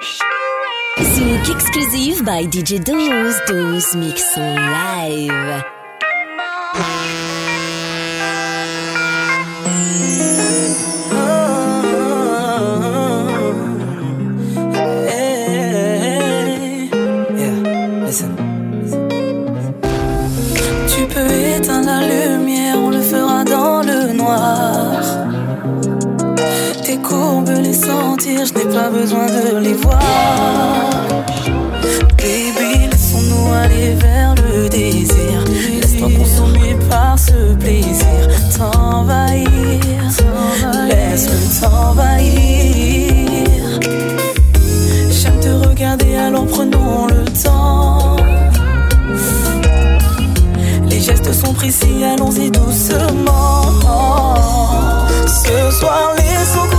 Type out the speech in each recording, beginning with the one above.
Sneak exclusive by DJ Doze, Doze mix en live. Besoin de les voir. Baby, laissons-nous aller vers le désir. Laisse-toi consommer par ce plaisir. T'envahir, laisse-le t'envahir. J'aime te regarder, alors prenons le temps. Les gestes sont précis, allons-y doucement. Ce soir, laissons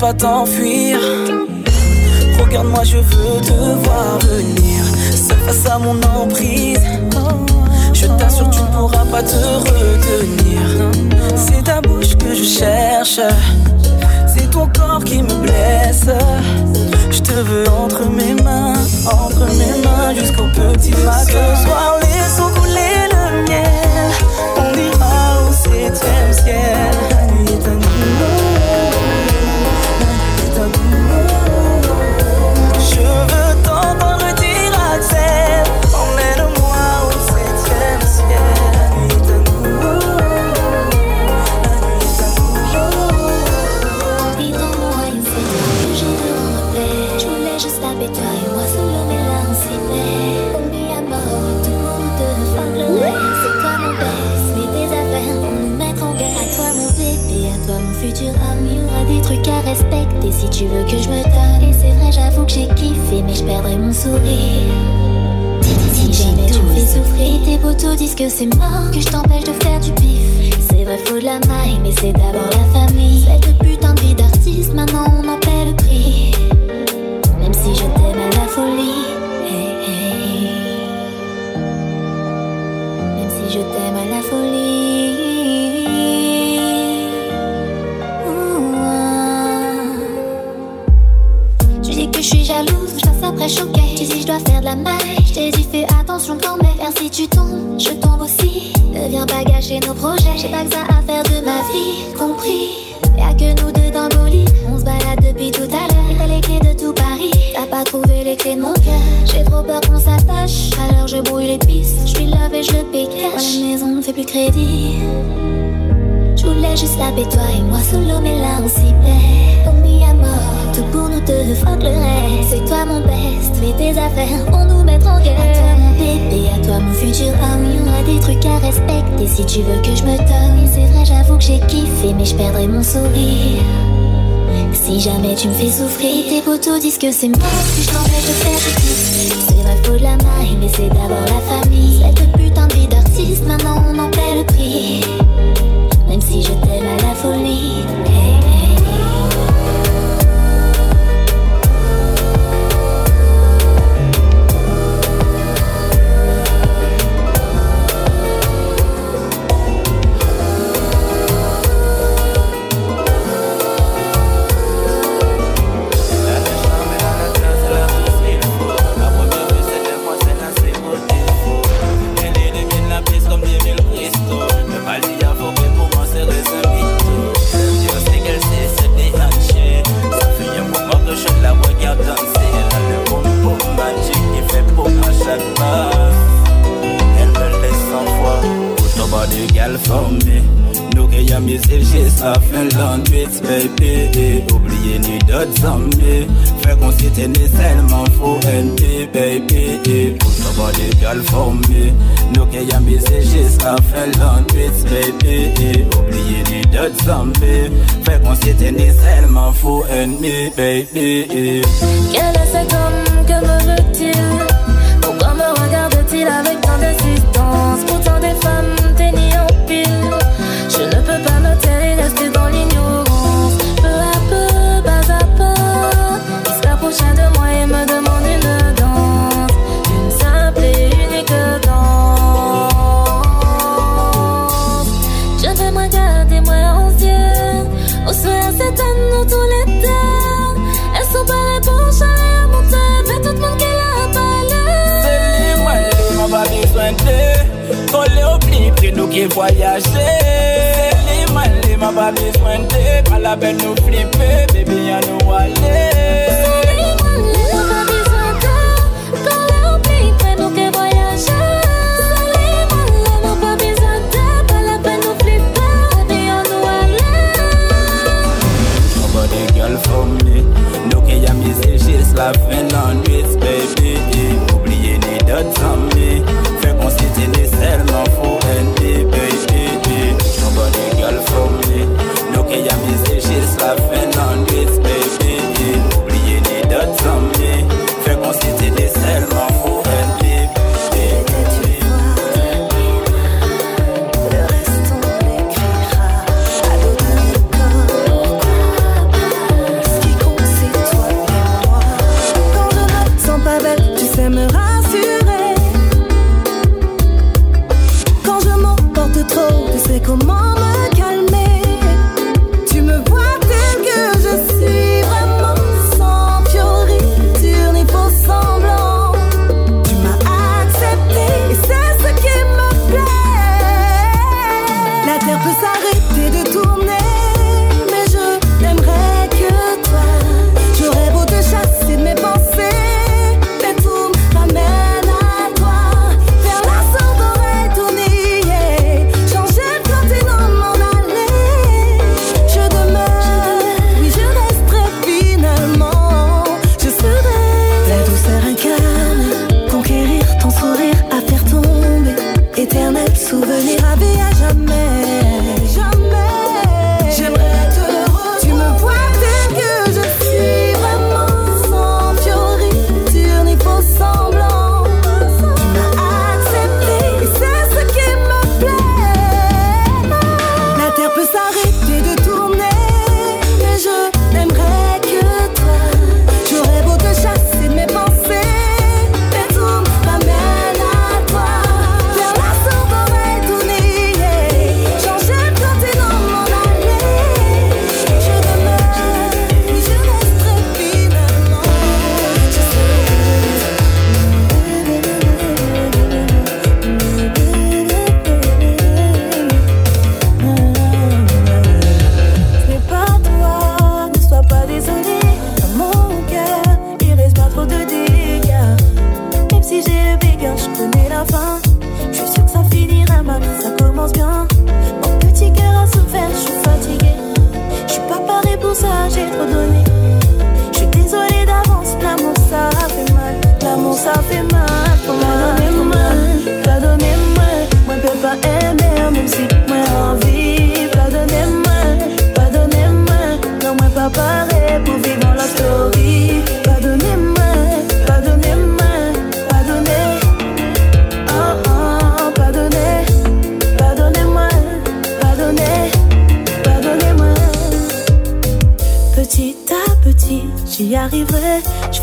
pas t'enfuir. Regarde-moi, je veux te voir venir. Seul face à mon emprise. Je t'assure, tu ne pourras pas te retenir. C'est ta bouche que je cherche. C'est ton corps qui me blesse. Je te veux entre mes mains, entre mes mains jusqu'au petit matin. Ce soir, laissons couler le miel. On ira au septième ciel. À respecter si tu veux que je me donne. Et c'est vrai, j'avoue que j'ai kiffé, mais je perdrai mon sourire. Si jamais tu fais souffrir, tes potos disent que c'est mort, que je t'empêche de faire du bif. C'est vrai, faut de la maille, mais c'est d'abord la famille. Cette putain de vie d'artiste, maintenant on en paie le prix. Même si je t'aime à la folie. Même si je t'aime à la folie. Suis jalouse, je passe après choquée. Tu dis je dois faire de la maille, je t'ai dit fais attention quand même. Car si tu tombes, je tombe aussi. Ne viens pas gâcher nos projets. J'ai pas que ça à faire de ma vie, compris. Y'a que nous deux dans le bolide. On se balade depuis tout à l'heure. T'as les clés de tout Paris. T'as pas trouvé les clés de mon cœur. J'ai trop peur qu'on s'attache. Alors je brouille les pistes. Je suis love et je le paye. La maison ne fait plus crédit. Je voulais juste laver toi et moi solo, mais là on s'y perd. Pour nous deux, fuck le reste. C'est toi mon best, mets tes affaires pour nous mettre en guerre. À toi mon bébé, à toi mon futur homme. Il y aura des trucs à respecter si tu veux que je me donne. C'est vrai, j'avoue que j'ai kiffé, mais je perdrai mon sourire. Si jamais tu me fais souffrir, tes potos disent que c'est mort, que je t'empêche de faire du. C'est vrai, faut de la maille, mais c'est d'abord la famille. Cette putain de vie d'artiste, maintenant on en paie le prix. Même si je t'aime à la folie. Hey. a Finland beats baby. Oubliez ni d'autres zombies Fait qu'on s'était né seulement faux NP baby. Put nobody girl for me Nous qui y'a mis jusqu'à Finland beats baby. Oubliez ni d'autres zombies Fait qu'on s'était né seulement faux NP baby pli, pri nou ki voyaje Li man li ma pa biswante Pa la ben nou flippe, baby ya nou ale la fin de la nuit, baby. j'ai trop donné. Je suis désolée d'avance, l'amour ça fait mal, l'amour ça fait mal.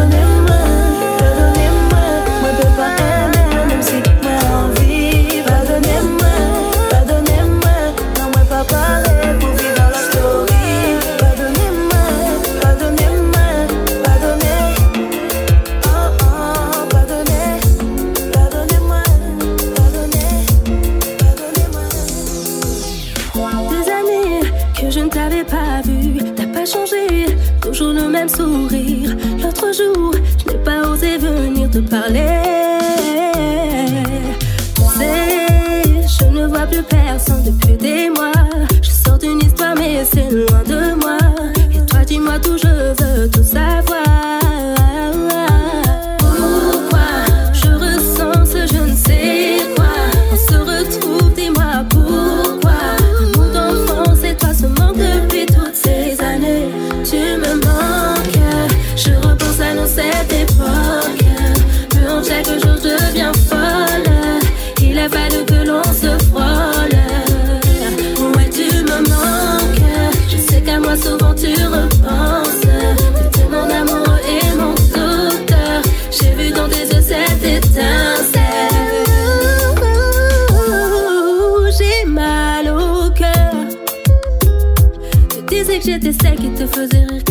Someone que j'étais celle qui te faisait rire,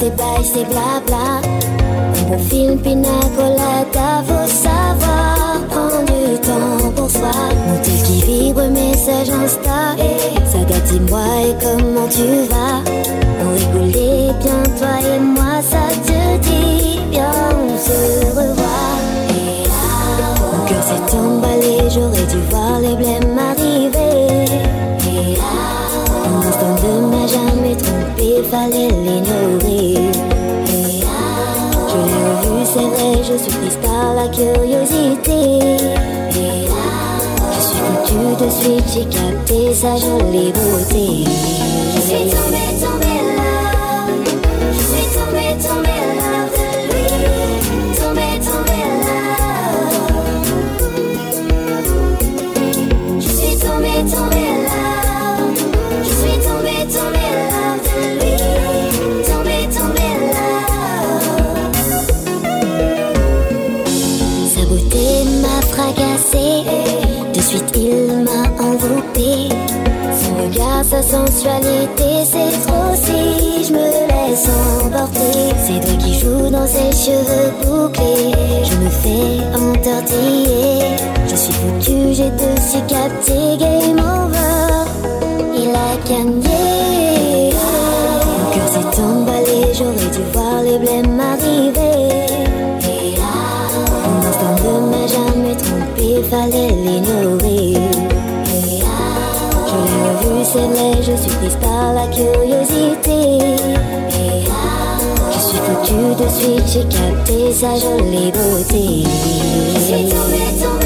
c'est bail, c'est blabla. Bon film, pina colada, faut savoir prendre du temps pour soi. Mon qui vibre, message Insta. Ça date, dis-moi et comment tu vas? On rigolait bien, toi et moi, ça te dit bien, on se revoit. Mon cœur s'est emballé, j'aurais dû voir les blêmes arriver. Un instant de m'a jamais trompé, fallait je suis prise par la curiosité. Je suis foutue de suite, j'ai capté sa jolie beauté. Je suis tombée, tombée De suite, il m'a enveloppé. Son regard, sa sensualité, c'est trop si je me laisse emporter. C'est toi qui joue dans ses cheveux bouclés. Je me fais entortiller. Je suis foutu, j'ai de capté. Game la curiosité. Je suis foutue de suite, j'ai capté sa jolie beauté. Je suis tombée, tombée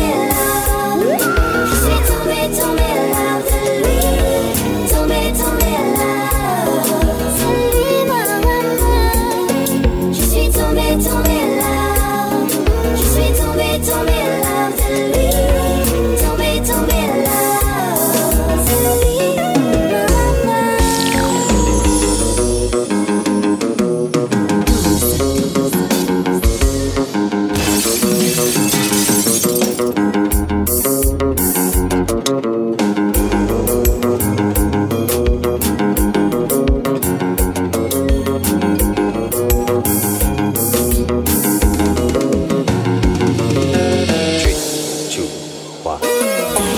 Power.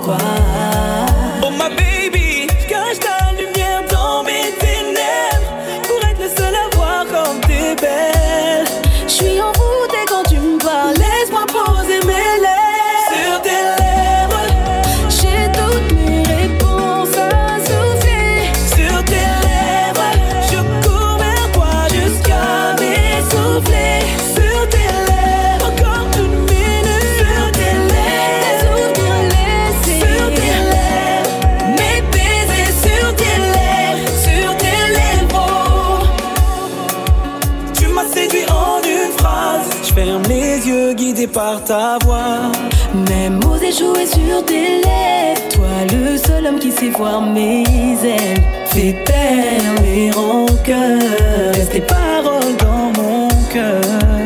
话 par ta voix. Même oser jouer sur tes lèvres. Toi, le seul homme qui sait voir mes ailes. Fais taire mes rancœurs. Laisse tes paroles dans mon cœur.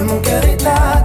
I'm gonna get it now.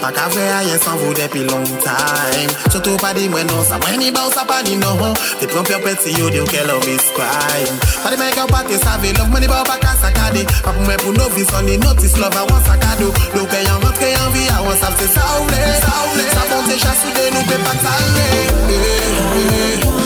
Girl, pas qu'à faire rien sans vous depuis long time. Surtout pas dit moi non, ça moi ni bounce, ça pas dit non. T'es prends perpétué, you do que love is crime. Pas de mec à pas te savez, love money pas qu'à saccadé. Pas pour moi pour novice, on est notice, love à one saccado. Donc ayant rentré en vie, à one ça c'est ça ou ça ou Ça monte déjà soudé, nous peut pas t'aller. DJ 12.